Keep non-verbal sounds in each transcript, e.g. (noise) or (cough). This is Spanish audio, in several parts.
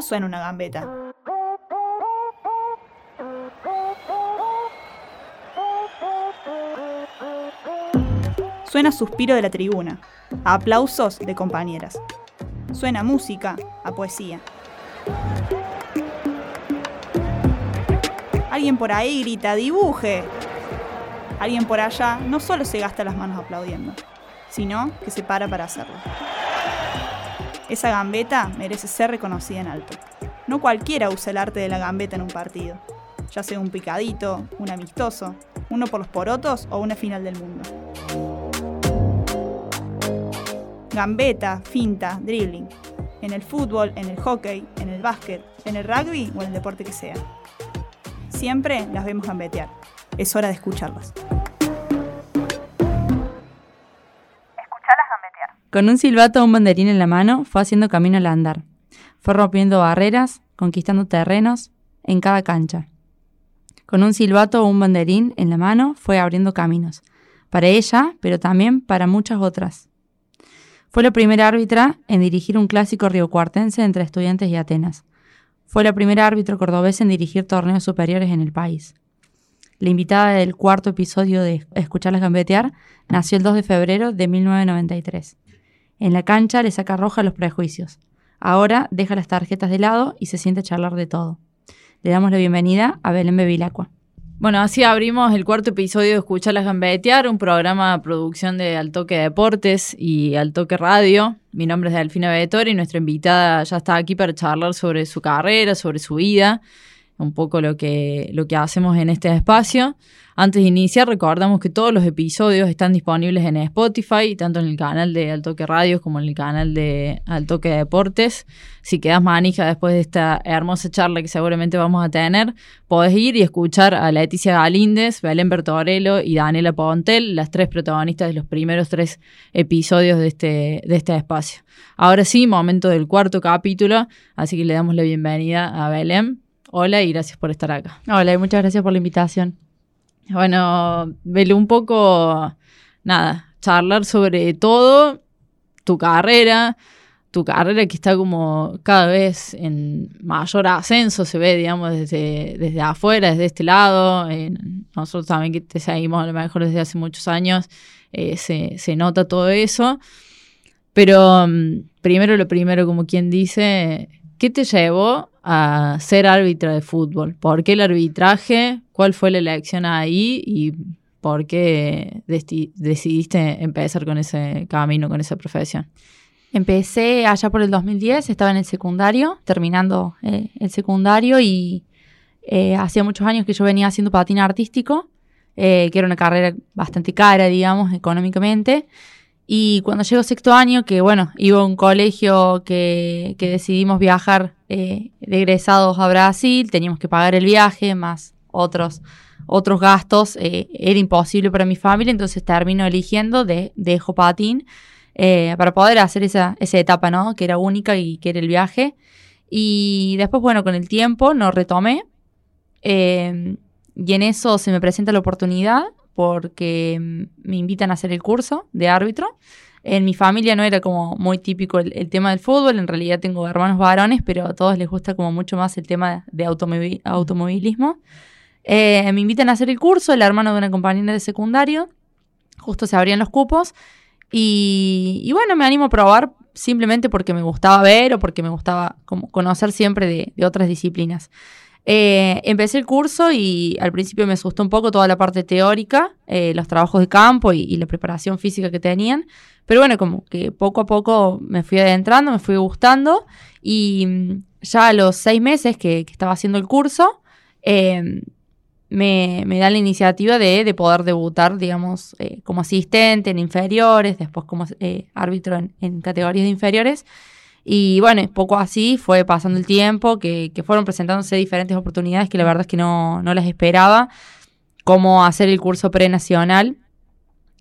¿Cómo suena una gambeta? Suena suspiro de la tribuna, a aplausos de compañeras. Suena música, a poesía. Alguien por ahí grita, dibuje. Alguien por allá no solo se gasta las manos aplaudiendo, sino que se para para hacerlo. Esa gambeta merece ser reconocida en alto. No cualquiera usa el arte de la gambeta en un partido, ya sea un picadito, un amistoso, uno por los porotos o una final del mundo. Gambeta, finta, dribbling. En el fútbol, en el hockey, en el básquet, en el rugby o en el deporte que sea. Siempre las vemos gambetear. Es hora de escucharlas. Con un silbato o un banderín en la mano, fue haciendo camino al andar. Fue rompiendo barreras, conquistando terrenos en cada cancha. Con un silbato o un banderín en la mano, fue abriendo caminos. Para ella, pero también para muchas otras. Fue la primera árbitra en dirigir un clásico riocuartense entre estudiantes y Atenas. Fue la primera árbitro cordobés en dirigir torneos superiores en el país. La invitada del cuarto episodio de Escucharlas gambetear nació el 2 de febrero de 1993. En la cancha le saca roja los prejuicios. Ahora deja las tarjetas de lado y se siente a charlar de todo. Le damos la bienvenida a Belén Bevilacqua. Bueno, así abrimos el cuarto episodio de Escucharlas Gambetear, un programa de producción de Altoque Deportes y Altoque Radio. Mi nombre es Delfina Betor y nuestra invitada ya está aquí para charlar sobre su carrera, sobre su vida, un poco lo que, lo que hacemos en este espacio. Antes de iniciar, recordamos que todos los episodios están disponibles en Spotify, tanto en el canal de Altoque Radio como en el canal de Altoque Deportes. Si quedas manija después de esta hermosa charla que seguramente vamos a tener, podés ir y escuchar a Leticia Galíndez, Belén Bertorello y Daniela Pontel, las tres protagonistas de los primeros tres episodios de este, de este espacio. Ahora sí, momento del cuarto capítulo, así que le damos la bienvenida a Belén. Hola y gracias por estar acá. Hola y muchas gracias por la invitación. Bueno, vele un poco, nada, charlar sobre todo, tu carrera, tu carrera que está como cada vez en mayor ascenso, se ve, digamos, desde, desde afuera, desde este lado. nosotros también que te seguimos a lo mejor desde hace muchos años, eh, se, se, nota todo eso. Pero mm, primero lo primero, como quien dice, ¿qué te llevó a ser árbitra de fútbol? ¿Por qué el arbitraje? ¿Cuál fue la elección ahí? ¿Y por qué decidiste empezar con ese camino, con esa profesión? Empecé allá por el 2010, estaba en el secundario, terminando eh, el secundario y eh, hacía muchos años que yo venía haciendo patín artístico, eh, que era una carrera bastante cara, digamos, económicamente. Y cuando llegó sexto año, que bueno, iba a un colegio que, que decidimos viajar eh, egresados a Brasil, teníamos que pagar el viaje, más otros, otros gastos, eh, era imposible para mi familia, entonces termino eligiendo de, dejo patín eh, para poder hacer esa, esa etapa, ¿no? Que era única y que era el viaje. Y después, bueno, con el tiempo no retomé. y en eso se me presenta la oportunidad porque mm, me invitan a hacer el curso de árbitro. En mi familia no era como muy típico el, tema del fútbol, en realidad tengo hermanos varones, pero a todos les gusta como mucho más el tema de automovilismo. Eh, me invitan a hacer el curso, el hermano de una compañera de secundario, justo se abrían los cupos y, bueno, me animo a probar simplemente porque me gustaba ver o porque me gustaba conocer siempre de otras disciplinas. Eh, empecé el curso y al principio me asustó un poco toda la parte teórica, eh, los trabajos de campo y, la preparación física que tenían, pero bueno, como que poco a poco me fui adentrando, me fui gustando y mm, ya a los seis meses que, estaba haciendo el curso, em, me, da la iniciativa de, poder debutar, digamos, eh, como asistente en inferiores, después como árbitro en categorías de inferiores. Y bueno, poco así fue pasando el tiempo, que, fueron presentándose diferentes oportunidades que la verdad es que no, las esperaba, como hacer el curso prenacional,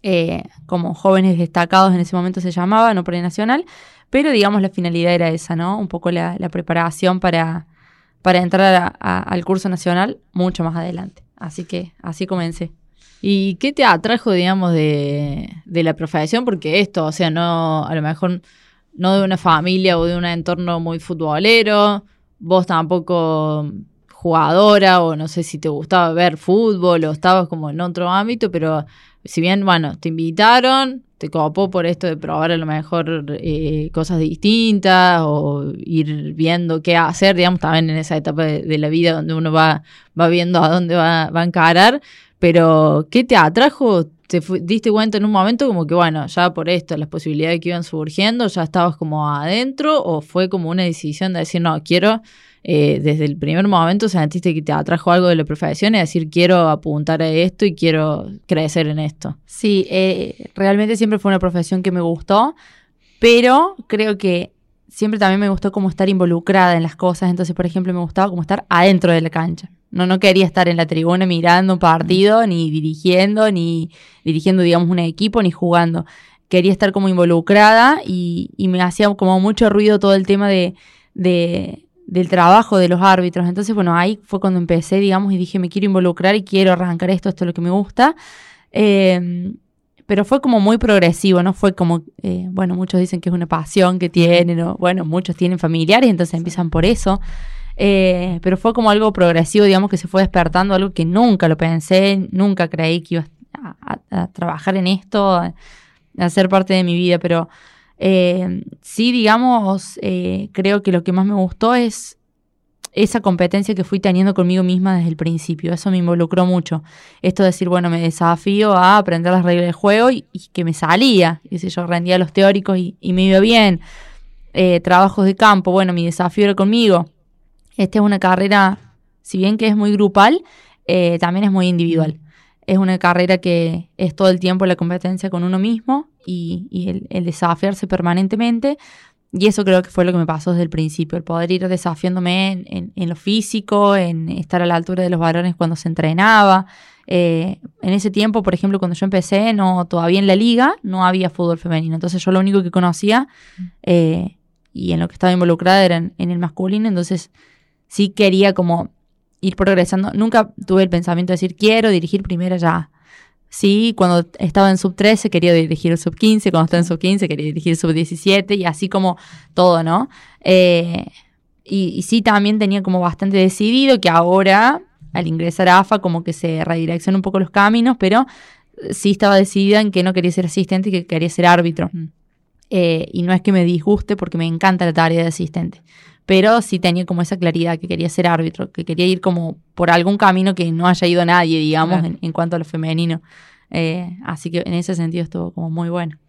eh, como jóvenes destacados en ese momento se llamaba, no prenacional, pero digamos la finalidad era esa, ¿no? Un poco la, preparación para, para entrar al curso nacional mucho más adelante. Así que así comencé. ¿Y qué te atrajo, digamos, de, de la profesión? Porque esto, o sea, no, a lo mejor no de una familia o de un entorno muy futbolero, vos tampoco jugadora o no sé si te gustaba ver fútbol o estabas como en otro ámbito, pero si bien, bueno, te invitaron, te copó por esto de probar a lo mejor eh, cosas distintas o ir viendo qué hacer, digamos, también en esa etapa de, la vida donde uno va, va viendo a dónde va, va a encarar, pero ¿qué te atrajo? ¿Te diste cuenta en un momento como que, bueno, ya por esto, las posibilidades que iban surgiendo, ya estabas como adentro o fue como una decisión de decir, no, quiero eh, desde el primer momento sentiste que te atrajo algo de la profesión y decir quiero apuntar a esto y quiero crecer en esto. Sí, eh, realmente siempre fue una profesión que me gustó, pero creo que siempre también me gustó como estar involucrada en las cosas, entonces por ejemplo me gustaba como estar adentro de la cancha. No, no quería estar en la tribuna mirando un partido, ni dirigiendo, ni dirigiendo, digamos, un equipo, ni jugando. Quería estar como involucrada y, y me hacía como mucho ruido todo el tema de, de del trabajo de los árbitros. Entonces, bueno, ahí fue cuando empecé, digamos, y dije, me quiero involucrar y quiero arrancar esto, esto es lo que me gusta. Em, pero fue como muy progresivo, no fue como, eh, bueno, muchos dicen que es una pasión que tienen, o bueno, muchos tienen familiares, entonces empiezan por eso. Eh, pero fue como algo progresivo, digamos, que se fue despertando, algo que nunca lo pensé, nunca creí que iba a, trabajar en esto, a, a ser parte de mi vida, pero eh, sí, digamos, eh, creo que lo que más me gustó es esa competencia que fui teniendo conmigo misma desde el principio. Eso me involucró mucho. Esto de decir, bueno, me desafío a aprender las reglas del juego y, que me salía. si yo rendía los teóricos y, me iba bien. Eh, trabajos de campo, bueno, mi desafío era conmigo. Esta es una carrera, si bien que es muy grupal, también es muy individual. Es una carrera que es todo el tiempo la competencia con uno mismo y, el, desafiarse permanentemente. Y eso creo que fue lo que me pasó desde el principio, el poder ir desafiándome en, lo físico, en estar a la altura de los varones cuando se entrenaba. Eh, en ese tiempo, por ejemplo, cuando yo empecé, no todavía en la liga no había fútbol femenino. Entonces yo lo único que conocía eh, y en lo que estaba involucrada era en, en el masculino. Entonces sí quería como ir progresando. Nunca tuve el pensamiento de decir, quiero dirigir primero ya. Sí, cuando estaba en sub 13 quería dirigir el sub 15, cuando estaba en sub 15 quería dirigir el sub 17 y así como todo, ¿no? Eh, y, sí, también tenía como bastante decidido que ahora, al ingresar a AFA, como que se redireccionan un poco los caminos, pero sí estaba decidida en que no quería ser asistente y que quería ser árbitro. Eh, y no es que me disguste porque me encanta la tarea de asistente pero sí tenía como esa claridad que quería ser árbitro, que quería ir como por algún camino que no haya ido nadie, digamos, en, cuanto a lo femenino. Eh, así que en ese sentido estuvo como muy bueno.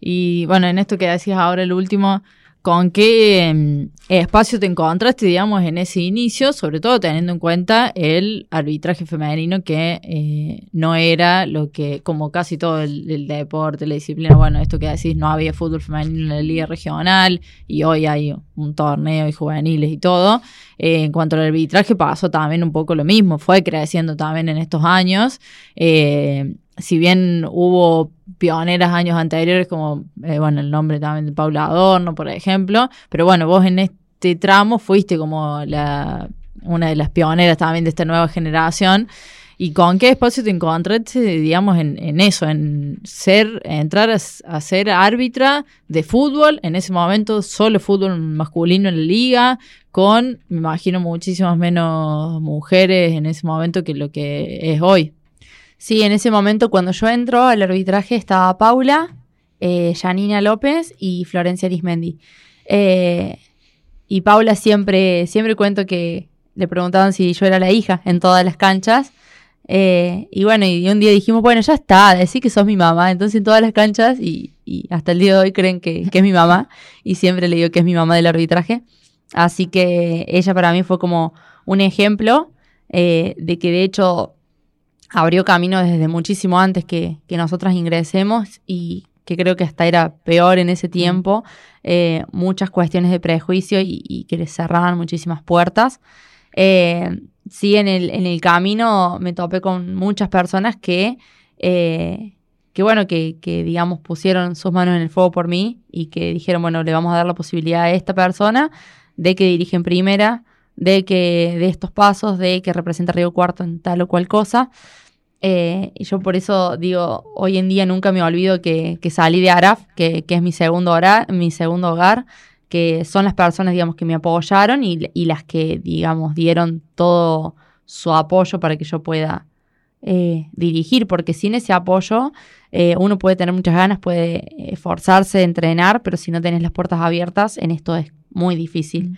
Y bueno, en esto que decías ahora, el último, ¿Con qué em, espacio te encontraste, digamos, en ese inicio, sobre todo teniendo en cuenta el arbitraje femenino que eh, no era lo que, como casi todo el, deporte, la disciplina, bueno, esto que decís, no había fútbol femenino en la liga regional y hoy hay un torneo y juveniles y todo. Eh, en cuanto al arbitraje pasó también un poco lo mismo, fue creciendo también en estos años. Eh, si bien hubo pioneras años anteriores, como, eh, bueno, el nombre también de Paula Adorno, por ejemplo, pero bueno, vos en este tramo fuiste como la, una de las pioneras también de esta nueva generación. ¿Y con qué espacio te encontraste, digamos, en, eso, en ser, entrar a, ser árbitra de fútbol, en ese momento solo fútbol masculino en la liga, con, me imagino, muchísimas menos mujeres en ese momento que lo que es hoy? Sí, en ese momento cuando yo entro al arbitraje estaba Paula, eh, Janina López y Florencia Arismendi. Eh, y Paula siempre, siempre cuento que le preguntaban si yo era la hija en todas las canchas. Eh, y bueno, y un día dijimos, bueno, ya está, decir que sos mi mamá. Entonces en todas las canchas, y, hasta el día de hoy creen que, es mi mamá, y siempre le digo que es mi mamá del arbitraje. Así que ella para mí fue como un ejemplo de que de hecho abrió camino desde muchísimo antes que, nosotras ingresemos y que creo que hasta era peor en ese tiempo, eh, muchas cuestiones de prejuicio y, que les cerraban muchísimas puertas. Eh, sí, en el, en el camino me topé con muchas personas que, eh, que bueno, que, que, digamos pusieron sus manos en el fuego por mí y que dijeron, bueno, le vamos a dar la posibilidad a esta persona de que dirige en primera, de que de estos pasos, de que representa Río Cuarto en tal o cual cosa. Eh, y yo por eso digo, hoy en día nunca me olvido que, salí de Araf, que, es mi segundo, hogar, mi segundo hogar, que son las personas, digamos, que me apoyaron y, y las que, digamos, dieron todo su apoyo para que yo pueda eh, dirigir, porque sin ese apoyo eh, uno puede tener muchas ganas, puede esforzarse, entrenar, pero si no tenés las puertas abiertas, en esto es muy difícil. Mm.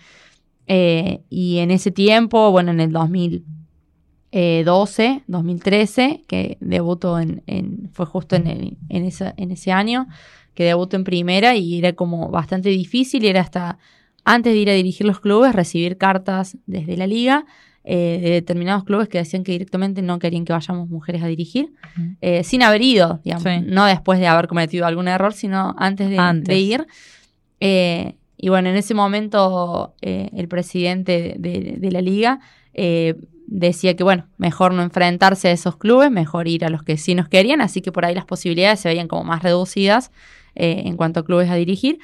Eh, y en ese tiempo, bueno, en el 2012, 2013, que debuto en, en- fue justo en, el- en, esa- en ese año, que debuto en primera y era como bastante difícil y era hasta antes de ir a dirigir los clubes, recibir cartas desde la liga eh, de determinados clubes que decían que directamente no querían que vayamos mujeres a dirigir, eh, sin haber ido, digamos, Sí. no después de haber cometido algún error, sino antes de, Antes. de ir. Eh, y bueno, en ese momento eh, el presidente de, la liga eh, decía que, bueno, mejor no enfrentarse a esos clubes, mejor ir a los que sí nos querían, así que por ahí las posibilidades se veían como más reducidas eh, en cuanto a clubes a dirigir.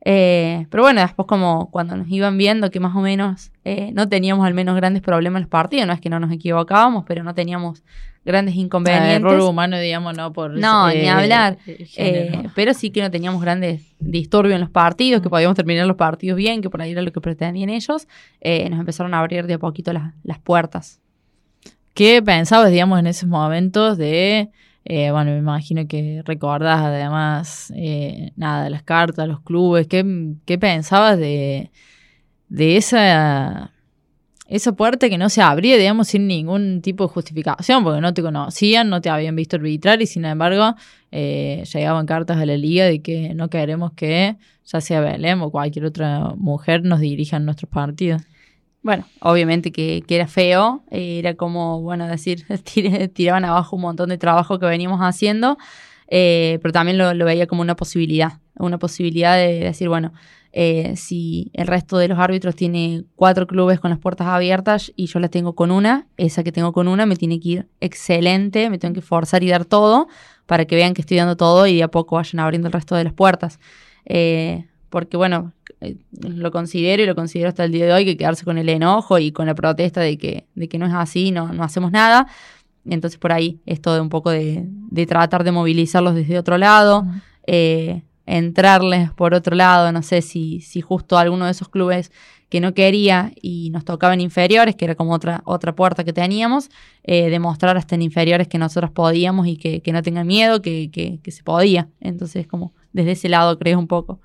Pero bueno, después como cuando nos iban viendo que más o menos no teníamos al menos grandes problemas en los partidos, no es que no nos equivocábamos, pero no teníamos grandes inconvenientes. Error humano, digamos, no por... No, ni hablar. eh. Eh, pero sí que no teníamos grandes disturbios en los partidos, que podíamos terminar los partidos bien, que por ahí era lo que pretendían ellos. Eh, nos empezaron a abrir de a poquito las, las puertas. ¿Qué pensabas, digamos, en esos momentos de, eh, bueno, me imagino que recordás además, eh, nada, las cartas, los clubes, ¿qué, qué pensabas de, de esa, esa puerta que no se abría, digamos, sin ningún tipo de justificación, porque no te conocían, no te habían visto arbitrar y sin embargo eh, llegaban cartas a la liga de que no queremos que, ya sea Belém o cualquier otra mujer, nos dirijan nuestros partidos? Bueno, obviamente que, que era feo, era como, bueno, decir, (laughs) tir- tiraban abajo un montón de trabajo que veníamos haciendo, eh, pero también lo, lo veía como una posibilidad, una posibilidad de decir, bueno, eh, si el resto de los árbitros tiene cuatro clubes con las puertas abiertas y yo las tengo con una, esa que tengo con una me tiene que ir excelente, me tengo que forzar y dar todo para que vean que estoy dando todo y de a poco vayan abriendo el resto de las puertas. Eh, porque bueno, eh, lo considero y lo considero hasta el día de hoy que quedarse con el enojo y con la protesta de que, de que no es así, no, no hacemos nada. Entonces por ahí esto de un poco de, de tratar de movilizarlos desde otro lado, eh, entrarles por otro lado, no sé si, si justo alguno de esos clubes que no quería y nos tocaban inferiores, que era como otra, otra puerta que teníamos, eh, demostrar hasta en inferiores que nosotros podíamos y que, que no tengan miedo, que, que, que se podía. Entonces como desde ese lado creo un poco.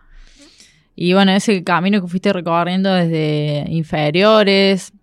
Y bueno, ese camino que fuiste recorriendo desde inferiores,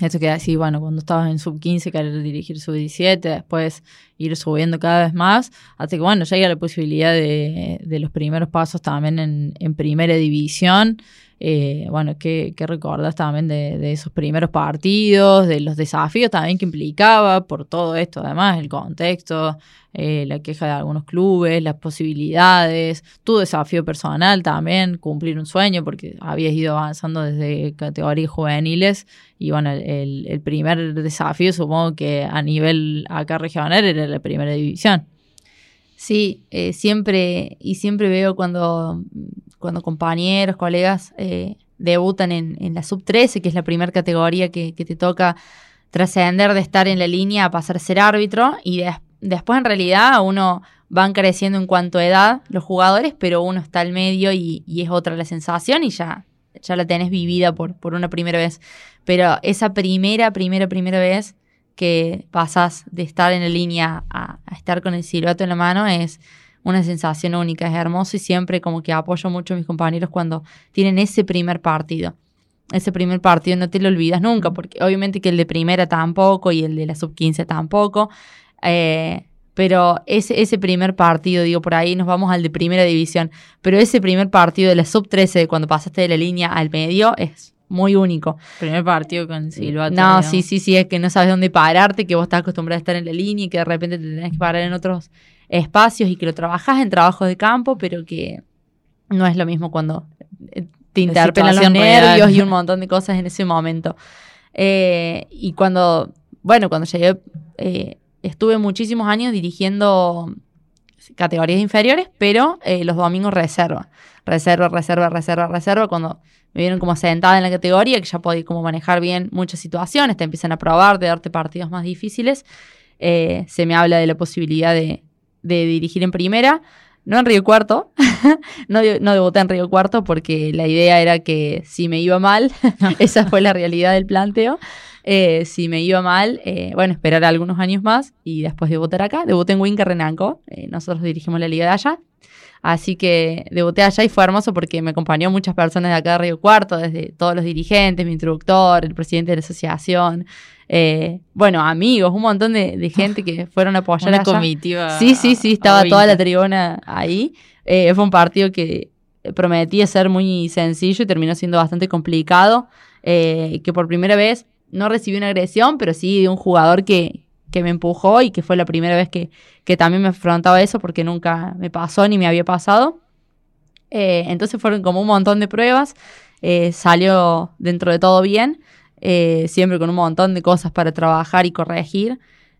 eso que así, bueno, cuando estabas en sub 15, querer dirigir sub 17, después ir subiendo cada vez más, hasta que bueno, llega la posibilidad de, de los primeros pasos también en, en primera división. Eh, bueno, ¿qué, qué recordás también de, de esos primeros partidos, de los desafíos también que implicaba por todo esto, además, el contexto, eh, la queja de algunos clubes, las posibilidades, tu desafío personal también, cumplir un sueño, porque habías ido avanzando desde categorías juveniles y bueno, el, el primer desafío supongo que a nivel acá regional era la primera división. Sí, eh, siempre, y siempre veo cuando, cuando compañeros, colegas eh, debutan en, en la sub 13, que es la primera categoría que, que te toca trascender de estar en la línea a pasar a ser árbitro, y des- después en realidad uno van creciendo en cuanto a edad los jugadores, pero uno está al medio y, y es otra la sensación y ya, ya la tenés vivida por, por una primera vez. Pero esa primera, primera, primera vez que pasas de estar en la línea a, estar con el silbato en la mano es una sensación única, es hermoso y siempre como que apoyo mucho a mis compañeros cuando tienen ese primer partido. Ese primer partido no te lo olvidas nunca, porque obviamente que el de primera tampoco y el de la sub 15 tampoco. eh, pero ese, ese primer partido, digo, por ahí nos vamos al de primera división, pero ese primer partido de la sub 13, de cuando pasaste de la línea al medio, es muy único. Primer partido con Silvato. No, sí, sí, sí, es que no sabes dónde pararte, que vos estás acostumbrado a estar en la línea y que de repente te tenés que parar en otros espacios y que lo trabajás en trabajos de campo, pero que no es lo mismo cuando te interpelan los real. nervios y un (laughs) montón de cosas en ese momento. Eh, y cuando, bueno, cuando llegué, eh, estuve muchísimos años dirigiendo categorías inferiores, pero eh, los domingos reserva. Reserva, reserva, reserva, reserva. Cuando me vieron como sentada en la categoría, que ya podía como manejar bien muchas situaciones, te empiezan a probar, de darte partidos más difíciles. eh, se me habla de la posibilidad de, de dirigir en primera. no en Río Cuarto, (laughs) no, no debuté en Río Cuarto porque la idea era que si me iba mal, (laughs) esa fue la realidad del planteo, eh, si me iba mal, eh, bueno, esperar algunos años más y después debutar acá. Debuté en Winca Renanco, eh, nosotros dirigimos la liga de allá. Así que debuté allá y fue hermoso porque me acompañó muchas personas de acá de Río Cuarto, desde todos los dirigentes, mi introductor, el presidente de la asociación, bueno, amigos, un montón de, gente que fueron a apoyar Una allá. comitiva. Sí, sí, sí, estaba toda la tribuna ahí. Eh, fue un partido que prometía ser muy sencillo y terminó siendo bastante complicado. eh, que por primera vez no recibí una agresión, pero sí de un jugador que, que me empujó y que fue la primera vez que, que también me afrontaba eso porque nunca me pasó ni me había pasado. Eh, entonces fueron como un montón de pruebas. eh, salió dentro de todo bien, eh, siempre con un montón de cosas para trabajar y corregir.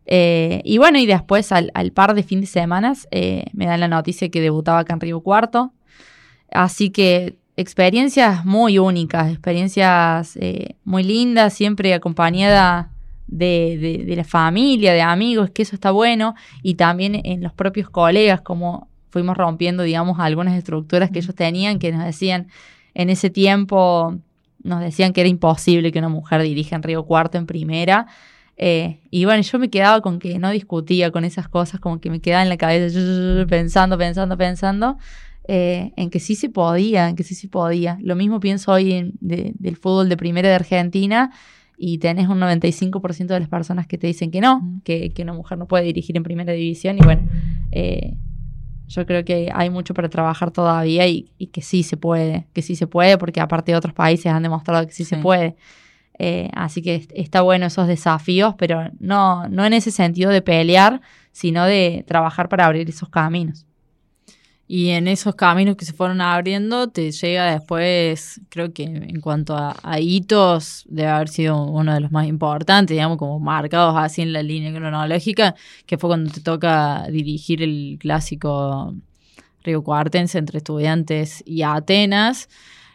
Y bueno, y después al, par de fin de semanas me dan la noticia que debutaba acá en Río Cuarto. Así que experiencias muy únicas, experiencias muy lindas, siempre acompañada de, de- de la familia, de amigos, que eso está bueno, y también en los propios colegas, como fuimos rompiendo, digamos, algunas estructuras que ellos tenían, que nos decían en ese tiempo, nos decían que era imposible que una mujer dirija en Río Cuarto en primera. Eh, y bueno, yo me quedaba con que no discutía con esas cosas, como que me quedaba en la cabeza pensando, pensando, pensando, eh, en que sí se podía, en que sí se podía. Lo mismo pienso hoy en- de- del fútbol de primera de Argentina y tenés un 95% de las personas que te dicen que no, que, que una mujer no puede dirigir en primera división y bueno, eh, yo creo que hay mucho para trabajar todavía y, y que sí se puede, que sí se puede porque aparte otros países han demostrado que sí, se puede. Eh, así que est- está bueno esos desafíos, pero no, no en ese sentido de pelear, sino de trabajar para abrir esos caminos. Y en esos caminos que se fueron abriendo, te llega después, creo que en cuanto a, hitos, debe haber sido uno de los más importantes, digamos, como marcados así en la línea cronológica, que fue cuando te toca dirigir el clásico Río Cuartense entre estudiantes y Atenas.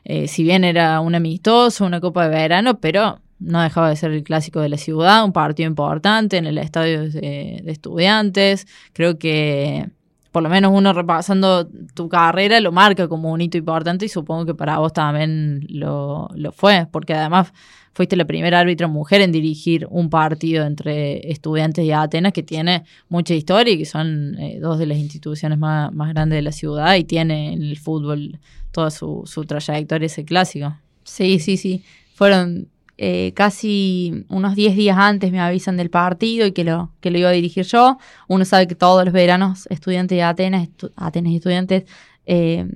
Eh, si bien era un amistoso, una copa de verano, pero no dejaba de ser el clásico de la ciudad, un partido importante en el estadio de, de estudiantes. Creo que por lo menos uno repasando tu carrera lo marca como un hito importante y supongo que para vos también lo, lo fue, porque además fuiste la primera árbitra mujer en dirigir un partido entre estudiantes y Atenas que tiene mucha historia y que son eh, dos de las instituciones más, grandes de la ciudad y tiene en el fútbol toda su, su trayectoria ese clásico. Sí, sí, sí. Fueron eh, casi unos 10 días antes me avisan del partido y que lo, que lo iba a dirigir yo. Uno sabe que todos los veranos estudiantes de Atenas, Atenas y estudiantes eh,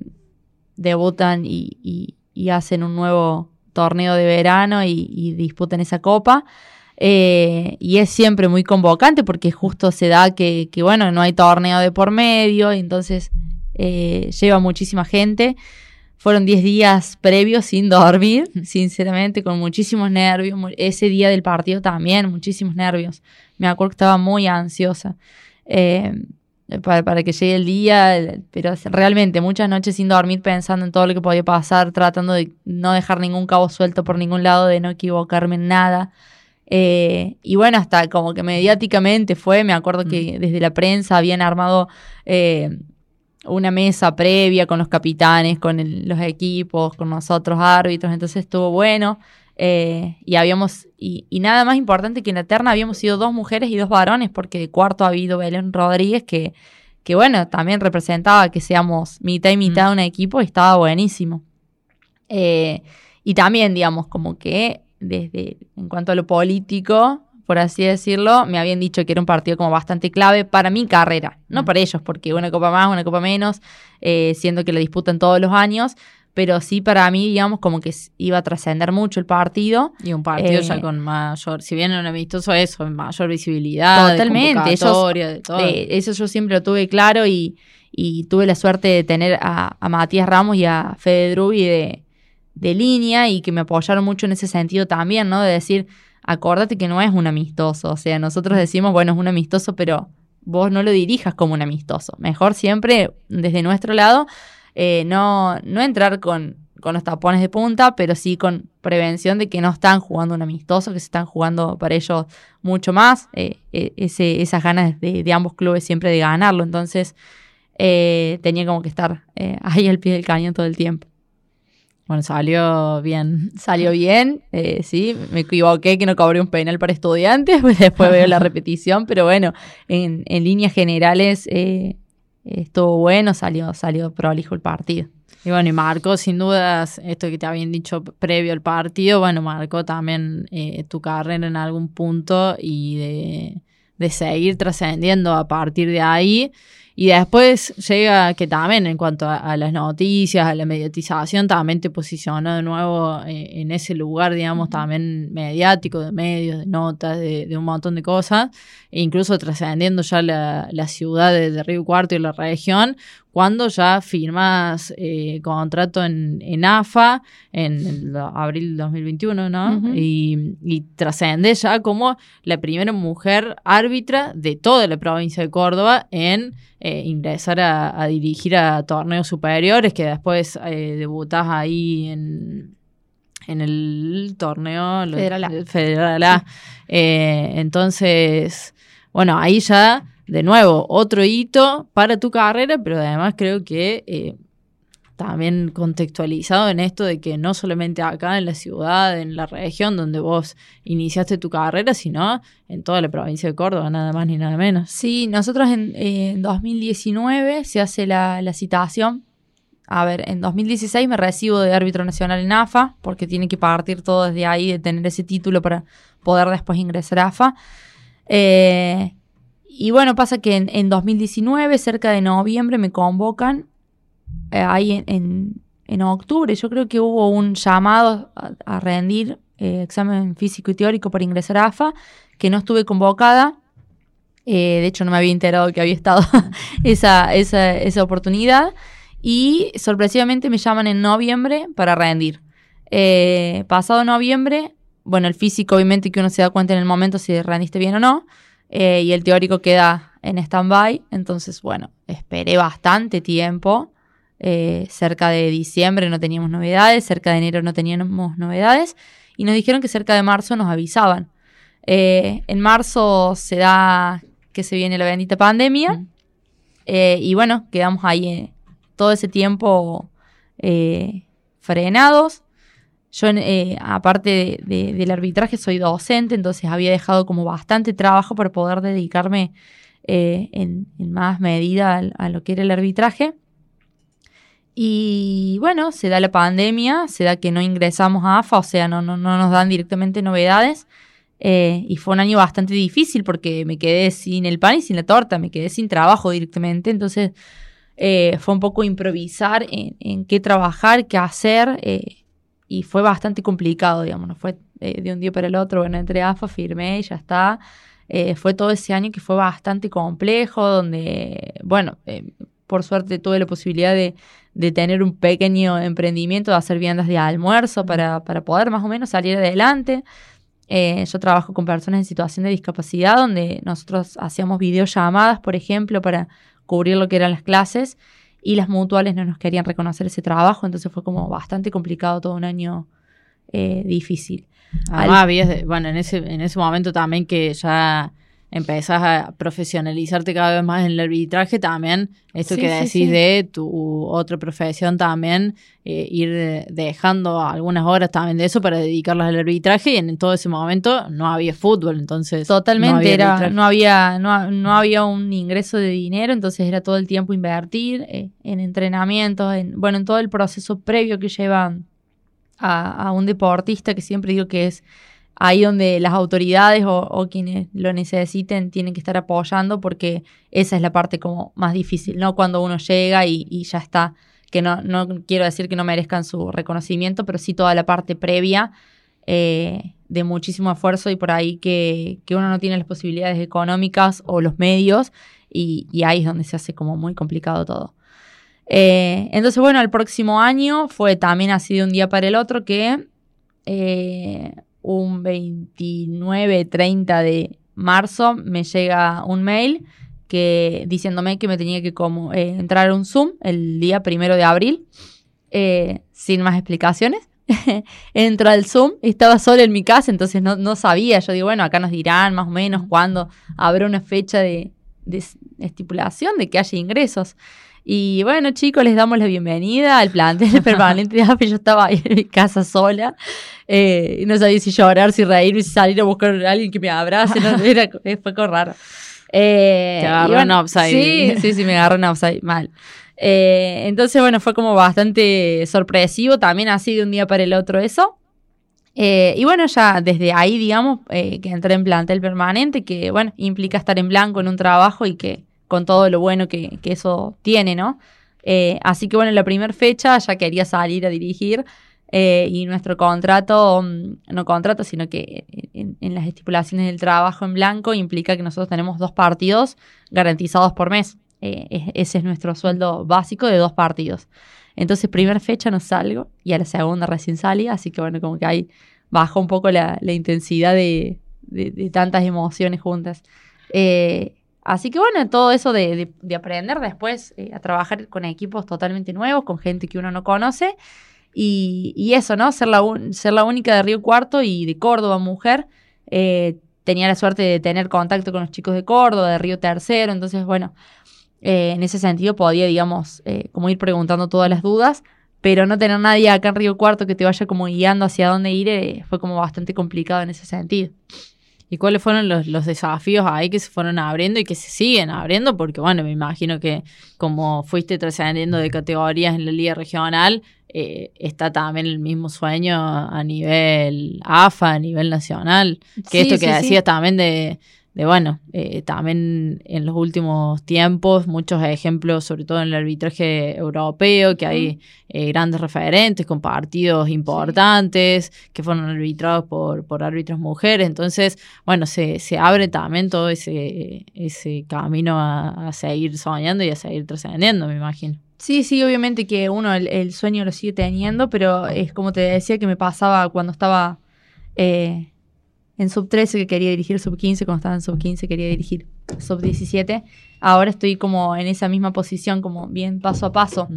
debutan y, hacen un nuevo torneo de verano y, disputan esa copa. Eh, y es siempre muy convocante porque justo se da que, que, bueno, no hay torneo de por medio, entonces lleva muchísima gente. Fueron 10 días previos sin dormir, sinceramente, con muchísimos nervios. Ese día del partido también, muchísimos nervios. Me acuerdo que estaba muy ansiosa eh, para, para que llegue el día, pero realmente muchas noches sin dormir pensando en todo lo que podía pasar, tratando de no dejar ningún cabo suelto por ningún lado, de no equivocarme en nada. Eh, y bueno, hasta como que mediáticamente fue, me acuerdo que desde la prensa habían armado eh, una mesa previa con los capitanes, con el- los equipos, con nosotros árbitros, entonces estuvo bueno. eh, y habíamos, y, y nada más importante que en la terna habíamos sido dos mujeres y dos varones, porque de cuarto ha habido Belén Rodríguez, que, que bueno, también representaba que seamos mitad y mitad de un equipo y estaba buenísimo. Eh, y también, digamos, como que desde, en cuanto a lo político, por así decirlo, me habían dicho que era un partido como bastante clave para mi carrera, no Mm. para ellos, porque una copa más, una copa menos, eh, siendo que lo disputan todos los años, pero sí para mí, digamos, como que iba a trascender mucho el partido. Y un partido Eh, ya con mayor, si bien era un amistoso eso, mayor visibilidad, Totalmente, de todo. Eh, eso yo siempre lo tuve claro y, y tuve la suerte de tener a, a Matías Ramos y a Fede Drubi de, de línea y que me apoyaron mucho en ese sentido también, ¿no? De decir, acordate que no es un amistoso, o sea, nosotros decimos, bueno, es un amistoso, pero vos no lo dirijas como un amistoso. Mejor siempre, desde nuestro lado, eh, no, no entrar con, con los tapones de punta, pero sí con prevención de que no están jugando un amistoso, que se están jugando para ellos mucho más, eh, eh, esas ganas de, de ambos clubes siempre de ganarlo. Entonces, eh, tenía como que estar eh, ahí al pie del cañón todo el tiempo. Bueno, salió bien. Salió bien, eh, sí, me equivoqué que no cobré un penal para estudiantes, (laughs) pues después veo la repetición, pero bueno, en, en líneas generales eh, estuvo bueno, salió, salió prolijo el partido. Y bueno, y marcó sin dudas esto que te habían dicho previo al partido, bueno, marcó también eh, tu carrera en algún punto y de, de seguir trascendiendo a partir de ahí. Y después llega que también en cuanto a, a las noticias, a la mediatización, también te posicionó de nuevo eh, en ese lugar, digamos, también mediático, de medios, de notas, de, de un montón de cosas, e incluso trascendiendo ya la, la ciudad de, de Río Cuarto y la región, cuando ya firmas eh, contrato en, en AFA en el abril del 2021, ¿no? Ujú. Y, y trascendes ya como la primera mujer árbitra de toda la provincia de Córdoba en eh, ingresar a, a dirigir a torneos superiores, que después eh, debutás ahí en, en el torneo lo- Federal A. Federal A. Eh, entonces, bueno, ahí ya, de nuevo, otro hito para tu carrera, pero además creo que eh, también contextualizado en esto de que no solamente acá en la ciudad, en la región donde vos iniciaste tu carrera, sino en toda la provincia de Córdoba, nada más ni nada menos. Sí, nosotros en, en 2019 se hace la, la citación. A ver, en 2016 me recibo de árbitro nacional en AFA, porque tiene que partir todo desde ahí, de tener ese título para poder después ingresar a AFA. Eh, y bueno, pasa que en, en 2019, cerca de noviembre, me convocan. eh, ahí en, en, en octubre, yo creo que hubo un llamado a, a rendir eh, examen físico y teórico para ingresar a AFA, que no estuve convocada. Eh, de hecho, no me había enterado que había estado (laughs) esa, esa, esa oportunidad. Y sorpresivamente me llaman en noviembre para rendir. Eh, pasado noviembre, bueno, el físico obviamente que uno se da cuenta en el momento si rendiste bien o no. Eh, y el teórico queda en stand-by. Entonces, bueno, esperé bastante tiempo. Eh, cerca de diciembre no teníamos novedades, cerca de enero no teníamos novedades. Y nos dijeron que cerca de marzo nos avisaban. Eh, en marzo se da que se viene la bendita pandemia. Mm. eh, y bueno, quedamos ahí todo ese tiempo frenados. Yo, eh, aparte de- de- del arbitraje, soy docente, entonces había dejado como bastante trabajo para poder dedicarme eh, en, más medida a, lo que era el arbitraje. Y bueno, se da la pandemia, se da que no ingresamos a AFA, o sea, no, no, no nos dan directamente novedades. Eh, y fue un año bastante difícil porque me quedé sin el pan y sin la torta, me quedé sin trabajo directamente. Entonces fue un poco improvisar en, qué trabajar, qué hacer. Y fue bastante complicado, digamos, no fue eh, de un día para el otro. Bueno, entré a AFA, firmé y ya está. Eh, fue todo ese año que fue bastante complejo, donde, bueno, eh, por suerte tuve la posibilidad de, de tener un pequeño emprendimiento, de hacer viandas de almuerzo para, para poder más o menos salir adelante. Eh, yo trabajo con personas en situación de discapacidad, donde nosotros hacíamos videollamadas, por ejemplo, para cubrir lo que eran las clases, y las mutuales no nos querían reconocer ese trabajo, entonces fue como bastante complicado todo un año eh, difícil. Además, habías, bueno, en ese, en ese momento también que ya empezás a profesionalizarte cada vez más en el arbitraje, también esto Sí, que decís sí. de tu otra profesión también, eh, ir dejando algunas horas también de eso para dedicarlas al arbitraje y en todo ese momento no había fútbol, entonces... Totalmente, no había era, no había, no, no había un ingreso de dinero, entonces era todo el tiempo invertir eh, en entrenamientos, en, bueno, en todo el proceso previo que lleva a, a un deportista, que siempre digo que es ahí donde las autoridades o, quienes lo necesiten tienen que estar apoyando, porque esa es la parte como más difícil, ¿no? Cuando uno llega y, ya está, que no, no quiero decir que no merezcan su reconocimiento, pero sí toda la parte previa eh, de muchísimo esfuerzo y por ahí que, que uno no tiene las posibilidades económicas o los medios y, y ahí es donde se hace como muy complicado todo. Eh, entonces, bueno, el próximo año fue también así de un día para el otro que eh, un 29, 30 de marzo me llega un mail que diciéndome que me tenía que como, eh, entrar a un Zoom el día primero de abril, eh, sin más explicaciones. (laughs) Entro al Zoom, estaba sola en mi casa, entonces no, no sabía. Yo digo, bueno, acá nos dirán más o menos cuándo habrá una fecha de, de estipulación de que haya ingresos. Y bueno, chicos, les damos la bienvenida al plantel (laughs) permanente de AFE. Yo estaba ahí en mi casa sola. Eh, no sabía si llorar, si reír, si salir a buscar a alguien que me abrace. No, (laughs) era, fue algo raro. Eh, Te agarró en offside. Sí, sí, sí, me agarró en offside, mal. Eh, entonces, bueno, fue como bastante sorpresivo también así de un día para el otro eso. Eh, y bueno, ya desde ahí, digamos, eh, que entré en plantel permanente, que bueno, implica estar en blanco en un trabajo y que con todo lo bueno que, eso tiene, ¿no? Eh, así que bueno, la primera fecha ya quería salir a dirigir y nuestro contrato, mm, no contrato, sino que en, las estipulaciones del trabajo en blanco implica que nosotros tenemos dos partidos garantizados por mes. ese es nuestro sueldo básico de dos partidos. Entonces, primera fecha no salgo y a la segunda recién salí, así que bueno, como que ahí bajó un poco la, intensidad de, tantas emociones juntas. Eh, así que bueno, todo eso de, aprender después eh, a trabajar con equipos totalmente nuevos, con gente que uno no conoce. Y, eso, ¿no? Ser la, ser la única de Río Cuarto y de Córdoba, mujer. Eh, tenía la suerte de tener contacto con los chicos de Córdoba, de Río Tercero, entonces, bueno, eh, en ese sentido podía, digamos, eh, como ir preguntando todas las dudas, pero no tener nadie acá en Río Cuarto que te vaya como guiando hacia dónde ir eh, fue como bastante complicado en ese sentido. ¿Y cuáles fueron los, los, desafíos ahí que se fueron abriendo y que se siguen abriendo? Porque, bueno, me imagino que como fuiste trascendiendo de categorías en la liga regional, está también el mismo sueño a nivel AFA, a nivel nacional. Que esto que decías también de, de bueno, eh, también en los últimos tiempos, muchos ejemplos, sobre todo en el arbitraje europeo, que hay eh, grandes referentes con partidos importantes que fueron arbitrados por, por árbitros mujeres. Entonces, bueno, se, se abre también todo ese, ese camino a, seguir soñando y a seguir trascendiendo, me imagino. Sí, sí, obviamente que uno el, sueño lo sigue teniendo, pero es como te decía que me pasaba cuando estaba... Eh, en sub 13 que quería dirigir sub 15, cuando estaba en sub 15 quería dirigir sub 17. Ahora estoy como en esa misma posición, como bien paso a paso.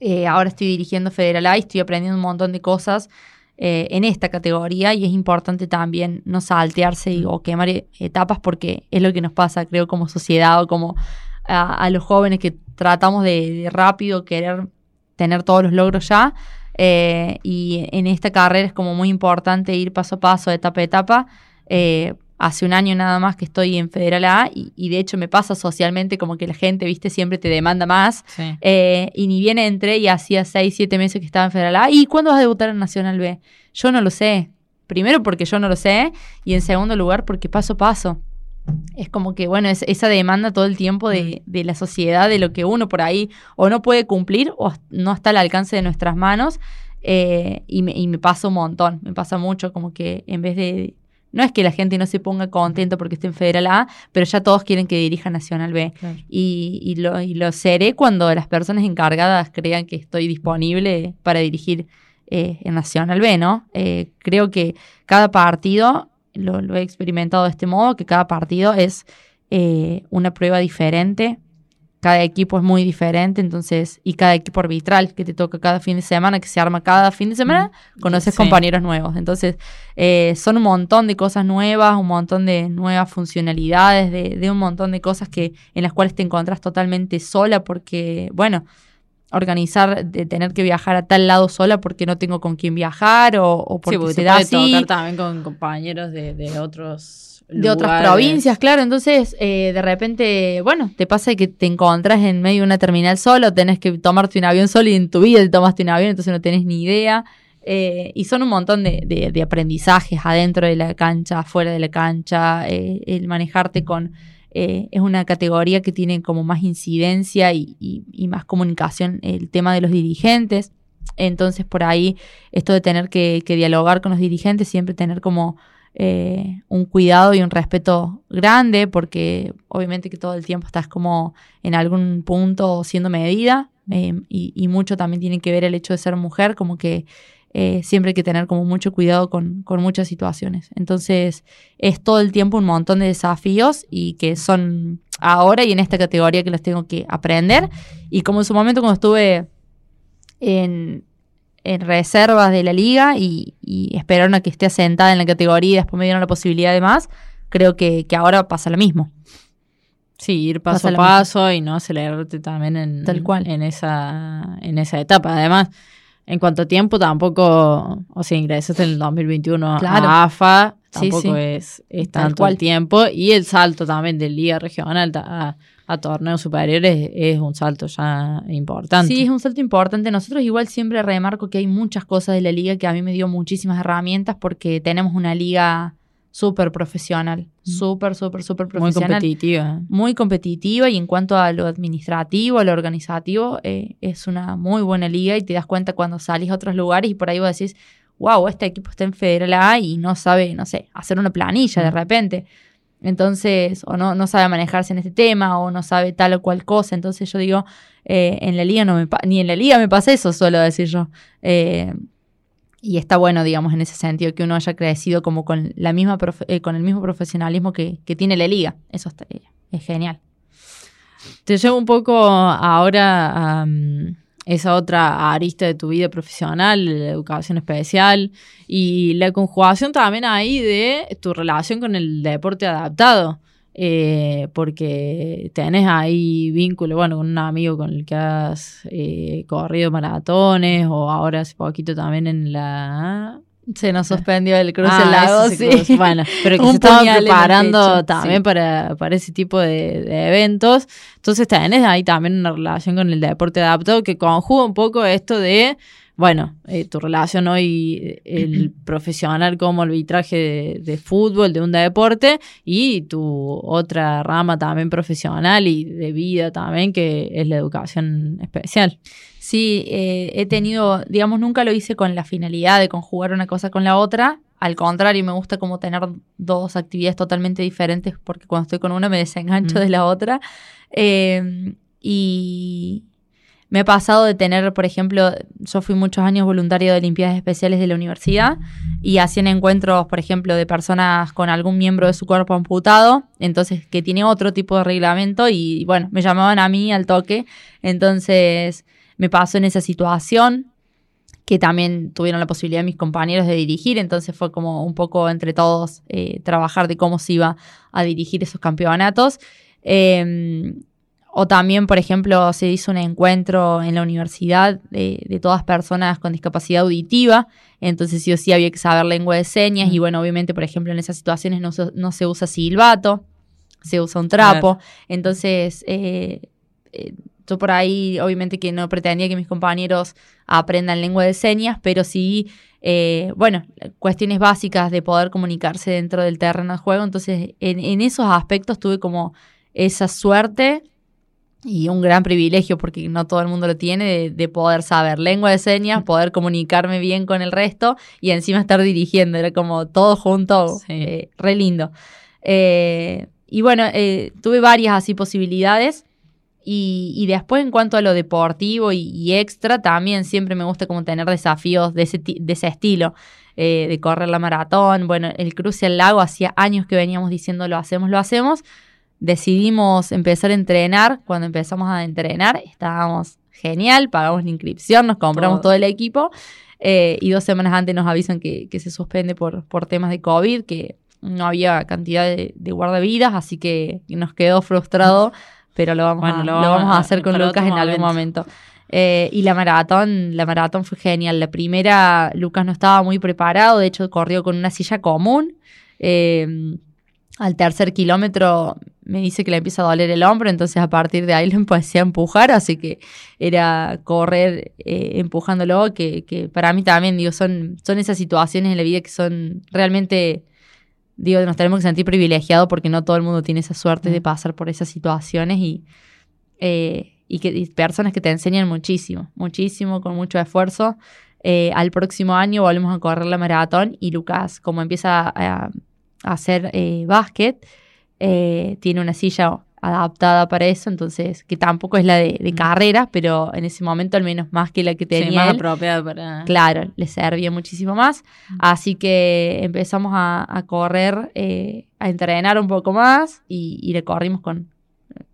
Eh, ahora estoy dirigiendo Federal A y estoy aprendiendo un montón de cosas eh, en esta categoría y es importante también no saltearse o quemar etapas porque es lo que nos pasa, creo, como sociedad o como a, los jóvenes que tratamos de rápido querer tener todos los logros ya eh, y en esta carrera es como muy importante ir paso a paso, etapa a etapa. Eh, hace un año nada más que estoy en Federal A y, de hecho me pasa socialmente como que la gente, viste, siempre te demanda más. Eh, y ni bien entré y hacía 6, 7 meses que estaba en Federal A. ¿Y cuándo vas a debutar en Nacional B? Yo no lo sé. Primero porque yo no lo sé y en segundo lugar porque paso a paso es como que, bueno, es esa demanda todo el tiempo de, de, la sociedad, de lo que uno por ahí o no puede cumplir o no está al alcance de nuestras manos. Eh, y, me, y me pasa un montón, me pasa mucho, como que en vez de... No es que la gente no se ponga contento porque esté en Federal A, pero ya todos quieren que dirija Nacional B. Y, y, lo, y lo seré cuando las personas encargadas crean que estoy disponible para dirigir eh, en Nacional B, ¿no? Eh, creo que cada partido lo, he experimentado de este modo, que cada partido es eh, una prueba diferente, cada equipo es muy diferente, entonces, y cada equipo arbitral que te toca cada fin de semana, que se arma cada fin de semana, mm, conoces compañeros nuevos. Entonces, eh, son un montón de cosas nuevas, un montón de nuevas funcionalidades, de, de un montón de cosas que en las cuales te encontrás totalmente sola porque, bueno, organizar de tener que viajar a tal lado sola porque no tengo con quién viajar o, o porque, sí, se da así. tocar también con compañeros de, de otros de otras provincias, claro. Entonces, eh, de repente, bueno, te pasa que te encontrás en medio de una terminal solo, tenés que tomarte un avión solo y en tu vida te tomaste un avión, entonces no tenés ni idea. Eh, y son un montón de, de, aprendizajes adentro de la cancha, afuera de la cancha, eh, el manejarte con eh, es una categoría que tiene como más incidencia y, más comunicación el tema de los dirigentes. Entonces, por ahí, esto de tener que, dialogar con los dirigentes, siempre tener como eh, un cuidado y un respeto grande, porque obviamente que todo el tiempo estás como en algún punto siendo medida, eh, y, y, mucho también tiene que ver el hecho de ser mujer, como que eh, siempre hay que tener como mucho cuidado con, con, muchas situaciones. Entonces es todo el tiempo un montón de desafíos y que son ahora y en esta categoría que los tengo que aprender. Y como en su momento cuando estuve en, en reservas de la liga y, y, esperaron a que esté asentada en la categoría y después me dieron la posibilidad de más, creo que, que ahora pasa lo mismo. Sí, ir paso Pasa a paso y no acelerarte también en, Tal cual. en esa en esa etapa. Además, en cuanto a tiempo, tampoco, o sea, ingresaste en el 2021 Claro. a AFA, Sí, tampoco sí. es, es Tal tanto cual. el tiempo. Y el salto también de liga regional a, a torneos superiores es un salto ya importante. Sí, es un salto importante. Nosotros igual siempre remarco que hay muchas cosas de la liga que a mí me dio muchísimas herramientas porque tenemos una liga súper profesional, Mm. súper, súper, súper muy profesional. competitiva. muy competitiva y en cuanto a lo administrativo, a lo organizativo, eh, es una muy buena liga y te das cuenta cuando salís a otros lugares y por ahí vos decís, wow, este equipo está en Federal A y no sabe, no sé, hacer una planilla de Mm. repente. Entonces, o no, no sabe manejarse en este tema, o no sabe tal o cual cosa. Entonces yo digo, eh, en la liga no me ni en la liga me pasa eso, suelo decir yo. Eh, y está bueno, digamos, en ese sentido, que uno haya crecido como con la misma eh, con el mismo profesionalismo que, que tiene la liga. Eso está, eh, es genial. Te llevo un poco ahora a mm, esa otra arista de tu vida profesional, la educación especial y la conjugación también ahí de tu relación con el deporte adaptado. Eh, porque tenés ahí vínculo, bueno, con un amigo con el que has eh, corrido maratones o ahora hace poquito también en la... Se nos suspendió el cruce Ah, lago, sí. cruzó. Bueno, pero (laughs) que se estaban preparando también sí. para, para ese tipo de, de eventos. Entonces tenés ahí también una relación con el deporte adaptado que conjuga un poco esto de, bueno, eh, tu relación hoy, el (clears throat) profesional como arbitraje de, de fútbol, de un deporte, y tu otra rama también profesional y de vida también, que es la educación especial. Sí, eh, he tenido, digamos, nunca lo hice con la finalidad de conjugar una cosa con la otra. Al contrario, me gusta como tener dos actividades totalmente diferentes porque cuando estoy con una me desengancho Mm. de la otra. Eh, y me ha pasado de tener, por ejemplo, yo fui muchos años voluntario de Olimpiadas Especiales de la universidad y hacían encuentros, por ejemplo, de personas con algún miembro de su cuerpo amputado, entonces que tiene otro tipo de reglamento y bueno, me llamaban a mí al toque, entonces me pasó en esa situación que también tuvieron la posibilidad mis compañeros de dirigir, entonces fue como un poco entre todos eh, trabajar de cómo se iba a dirigir esos campeonatos. Eh, o también, por ejemplo, se hizo un encuentro en la universidad de, de todas personas con discapacidad auditiva, entonces sí o sí había que saber lengua de señas. Y bueno, obviamente, por ejemplo, en esas situaciones no, se- no se usa silbato, se usa un trapo, entonces eh, eh, yo por ahí obviamente que no pretendía que mis compañeros aprendan lengua de señas, pero sí, eh, bueno, cuestiones básicas de poder comunicarse dentro del terreno de juego, entonces en, en esos aspectos tuve como esa suerte y un gran privilegio porque no todo el mundo lo tiene de, de poder saber lengua de señas, poder comunicarme bien con el resto y encima estar dirigiendo, era como todo junto, Sí. eh, re lindo. Eh, y bueno, eh, tuve varias así posibilidades. Y, y después en cuanto a lo deportivo y, y extra, también siempre me gusta como tener desafíos de ese, de ese estilo, eh, de correr la maratón. Bueno, el cruce al lago hacía años que veníamos diciendo lo hacemos, lo hacemos. Decidimos empezar a entrenar. Cuando empezamos a entrenar estábamos genial, pagamos la inscripción, nos compramos Todo. todo, el equipo eh, y dos semanas antes nos avisan que, que se suspende por, por temas de COVID, que no había cantidad de, de guardavidas, así que nos quedó frustrado, pero lo vamos, Bueno, a, lo lo vamos a- hacer con Lucas en algún momento. momento. Eh, y la maratón, la maratón fue genial. La primera, Lucas no estaba muy preparado, de hecho corrió con una silla común. Eh, al tercer kilómetro me dice que le empieza a doler el hombro, entonces a partir de ahí lo (laughs) empecé a empujar, así que era correr eh, empujándolo, que, que para mí también, digo, son, son esas situaciones en la vida que son realmente, digo, nos tenemos que sentir privilegiados porque no todo el mundo tiene esa suerte de Mm. pasar por esas situaciones y, eh, y que y personas que te enseñan muchísimo, muchísimo, con mucho esfuerzo. Eh, al próximo año volvemos a correr la maratón y Lucas, como empieza a hacer eh, básquet, eh, tiene una silla adaptada para eso, entonces, que tampoco es la de, de Mm. carrera, pero en ese momento al menos más que la que Sí, tenía más él. apropiada para... Claro, le servía muchísimo más. Así que empezamos a, a correr, eh, a entrenar un poco más y, y le corrimos con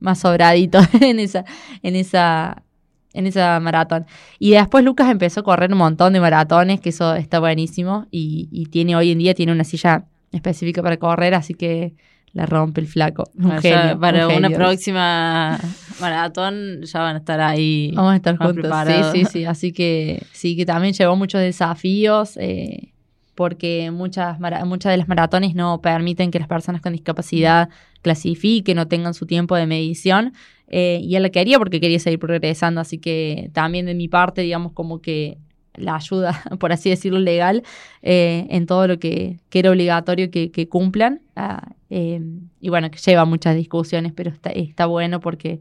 más sobradito (laughs) en esa, en esa, en esa maratón. Y después Lucas empezó a correr un montón de maratones, que eso está buenísimo. Y, y tiene hoy en día tiene una silla específica para correr, así que la rompe el flaco. Un Para, ya- genio, para un una genio. próxima maratón ya van a estar ahí. Vamos a estar juntos. preparados. Sí, sí, sí. Así que sí, que también llevó muchos desafíos. eh, porque muchas, muchas de las maratones no permiten que las personas con discapacidad clasifiquen o tengan su tiempo de medición. eh, y él la quería porque quería seguir progresando. Así que también de mi parte, digamos, como que la ayuda, (laughs) por así decirlo, legal eh, en todo lo que, era obligatorio que, cumplan. Ah, eh, y bueno, que lleva muchas discusiones, pero está, bueno porque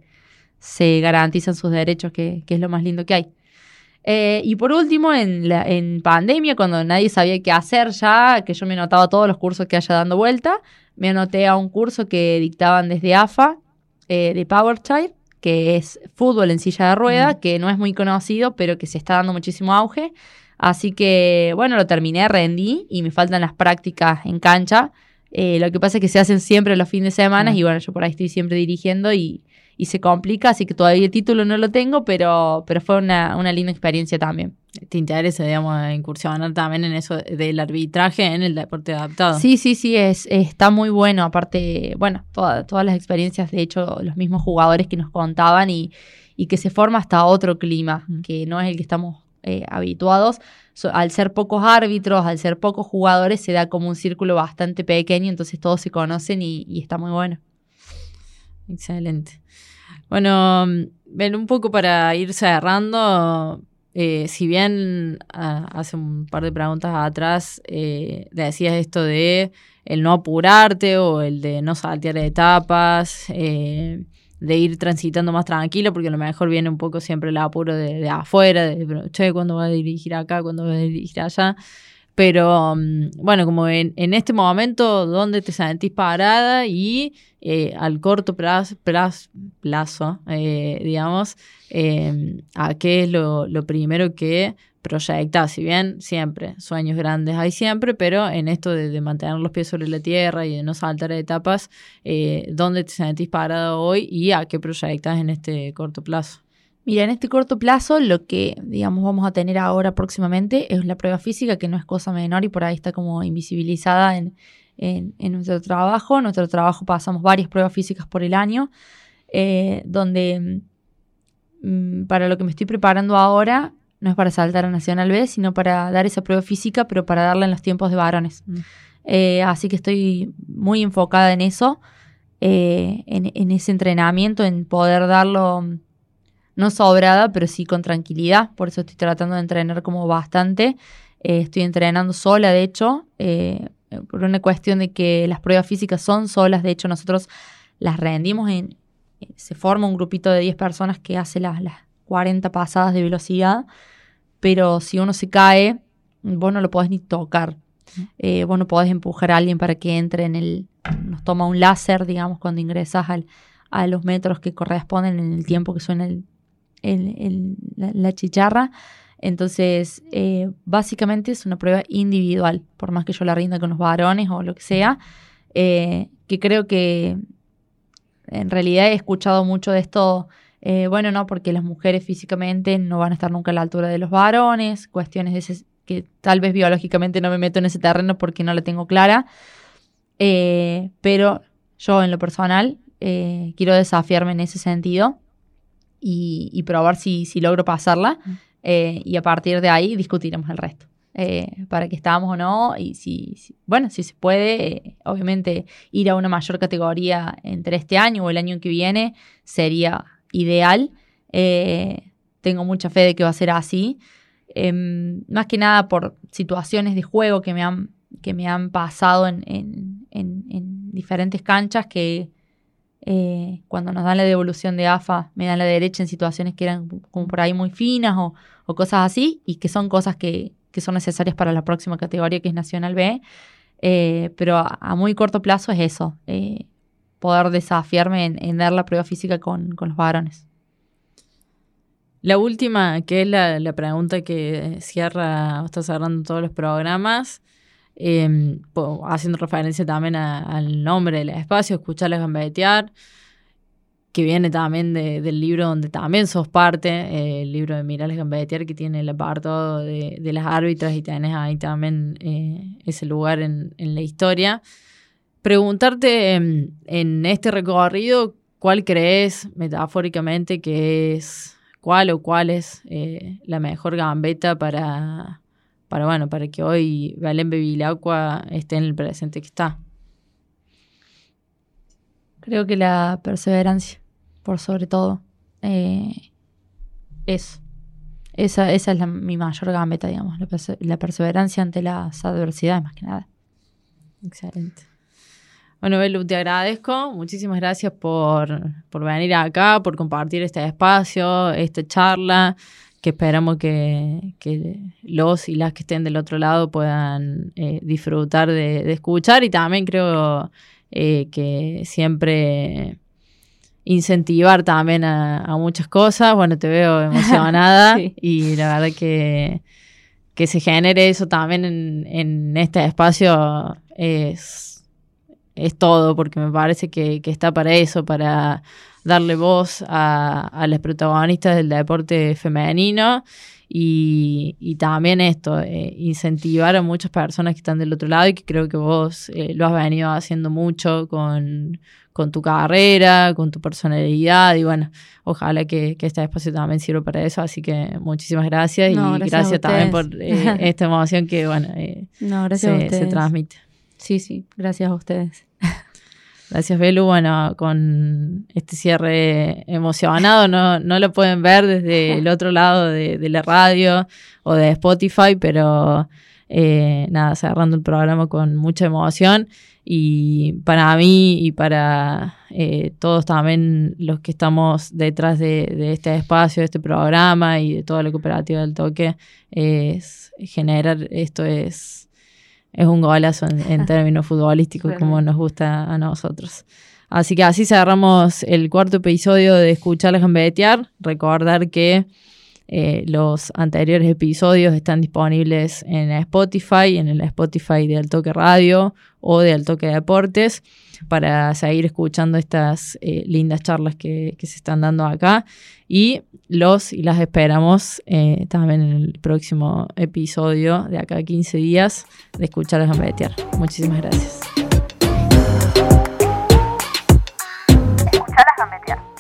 se garantizan sus derechos, que, que es lo más lindo que hay. Eh, y por último, en, la, en pandemia, cuando nadie sabía qué hacer ya, que yo me anotaba todos los cursos que haya dando vuelta, me anoté a un curso que dictaban desde AFA eh, de PowerChild, que es fútbol en silla de rueda, que no es muy conocido, pero que se está dando muchísimo auge. Así que, bueno, lo terminé, rendí y me faltan las prácticas en cancha. Eh, lo que pasa es que se hacen siempre los fines de semana Mm. y bueno, yo por ahí estoy siempre dirigiendo y, y se complica, así que todavía el título no lo tengo, pero, pero fue una, una linda experiencia también. ¿Te interesa, digamos, incursionar también en eso del arbitraje en el deporte adaptado? Sí, sí, sí, es, está muy bueno. Aparte, bueno, toda- todas las experiencias, de hecho, los mismos jugadores que nos contaban y, y que se forma hasta otro clima, Mm. que no es el que estamos eh, habituados. So- al ser pocos árbitros, al ser pocos jugadores, se da como un círculo bastante pequeño, entonces todos se conocen y, y está muy bueno. Excelente. Bueno, ven un poco para ir cerrando. eh, si bien ah, hace un par de preguntas atrás eh, decías esto de el no apurarte o el de no saltear etapas, eh, de ir transitando más tranquilo, porque a lo mejor viene un poco siempre el apuro de, afuera, de, che, ¿cuándo va a dirigir acá? ¿Cuándo va a dirigir allá? Pero mm, bueno, como en, en este momento, ¿dónde te sentís parada? Y eh, al corto plazo, plazo, plazo, eh, digamos, eh, a qué es lo, lo primero que proyectas. Si bien siempre, sueños grandes hay siempre, pero en esto de, de mantener los pies sobre la tierra y de no saltar etapas, eh, ¿dónde te sentís parada hoy y a qué proyectas en este corto plazo? Mira, en este corto plazo lo que, digamos, vamos a tener ahora próximamente es la prueba física, que no es cosa menor y por ahí está como invisibilizada en, en- en nuestro trabajo. En nuestro trabajo pasamos varias pruebas físicas por el año, eh, donde mm, para lo que me estoy preparando ahora no es para saltar a Nacional B, sino para dar esa prueba física, pero para darla en los tiempos de varones. Mm. Eh, así que estoy muy enfocada en eso, eh, en, en ese entrenamiento, en poder darlo no sobrada, pero sí con tranquilidad. Por eso estoy tratando de entrenar como bastante. Eh, estoy entrenando sola, de hecho, eh, por una cuestión de que las pruebas físicas son solas. De hecho, nosotros las rendimos en... eh, Se forma un grupito de 10 personas que hace las, las 40 pasadas de velocidad, pero si uno se cae, vos no lo podés ni tocar. Eh, vos no podés empujar a alguien para que entre en el... Nos toma un láser, digamos, cuando ingresas al, a los metros que corresponden en el tiempo que suena el, el- la, chicharra. Entonces, eh, básicamente es una prueba individual, por más que yo la rinda con los varones o lo que sea, eh, que creo que en realidad he escuchado mucho de esto, eh, bueno, no, porque las mujeres físicamente no van a estar nunca a la altura de los varones, cuestiones de ese, que tal vez biológicamente no me meto en ese terreno porque no la tengo clara, pero yo en lo personal quiero desafiarme en ese sentido y, y probar si, si logro pasarla. eh, y a partir de ahí discutiremos el resto. eh, para que estamos o no. Y si, si- bueno, si se puede, eh, obviamente ir a una mayor categoría entre este año o el año que viene sería ideal. Eh, tengo mucha fe de que va a ser así. Em, más que nada por situaciones de juego que me han, que me han pasado en, en- en- en diferentes canchas que eh, cuando nos dan la devolución de AFA me dan la derecha en situaciones que eran como por ahí muy finas o, cosas así y que son cosas que, que son necesarias para la próxima categoría que es Nacional B. Eh, pero a, muy corto plazo es eso, eh, poder desafiarme en, dar la prueba física con, con los varones. La última, que es la, la pregunta que cierra, está cerrando todos los programas, po- haciendo referencia también al nombre del espacio, escucharles gambetear, que viene también de- del libro donde también sos parte, eh, el libro de Mirales Gambetear, que tiene el apartado de, las árbitras y tenés ahí también eh, ese lugar en, la historia. preguntarte en, en este recorrido, ¿cuál crees metafóricamente que es, cuál o cuál es eh, la mejor gambeta para, para, bueno, para que hoy Belén Bevilacqua esté en el presente que está? Creo que la perseverancia, por sobre todo. Eh, eso. Esa, esa es la- mi mayor gambeta, digamos, la, perse- la perseverancia ante las adversidades, más que nada. Excelente. Bueno, Belu, te agradezco. Muchísimas gracias por, por venir acá, por compartir este espacio, esta charla, que esperamos que, que los y las que estén del otro lado puedan eh, disfrutar de, de escuchar y también creo eh, que siempre incentivar también a, a muchas cosas. Bueno, te veo (laughs) emocionada Sí. y la verdad que, que se genere eso también en, en este espacio es, es todo, porque me parece que, que está para eso, para darle voz a, a las protagonistas del deporte femenino y, y también esto, eh, incentivar a muchas personas que están del otro lado y que creo que vos eh, lo has venido haciendo mucho con, con tu carrera, con tu personalidad y bueno, ojalá que, que este espacio también sirva para eso, así que muchísimas gracias No, y gracias también por eh, (laughs) esta emoción que bueno, No, se transmite. Sí, sí, gracias a ustedes. Gracias, Belu. Bueno, con este cierre emocionado, no, no lo pueden ver desde (laughs) el otro lado de, de la radio o de Spotify, pero eh, nada, cerrando el programa con mucha emoción. Y para mí y para eh, todos también los que estamos detrás de, de este espacio, de este programa y de toda la cooperativa del toque, es generar esto es es un golazo en, en términos futbolísticos, como nos gusta a nosotros. Así que así cerramos el cuarto episodio de Escucharlas Gambetear. Recordar que eh, los anteriores episodios están disponibles en Spotify, en el Spotify de Altoque Radio o de Altoque Deportes, para seguir escuchando estas eh, lindas charlas que, se están dando acá. Y los y las esperamos eh, también en el próximo episodio de acá a 15 días de Escuchar a Gambetear. Muchísimas gracias. Escuchalas gambetear.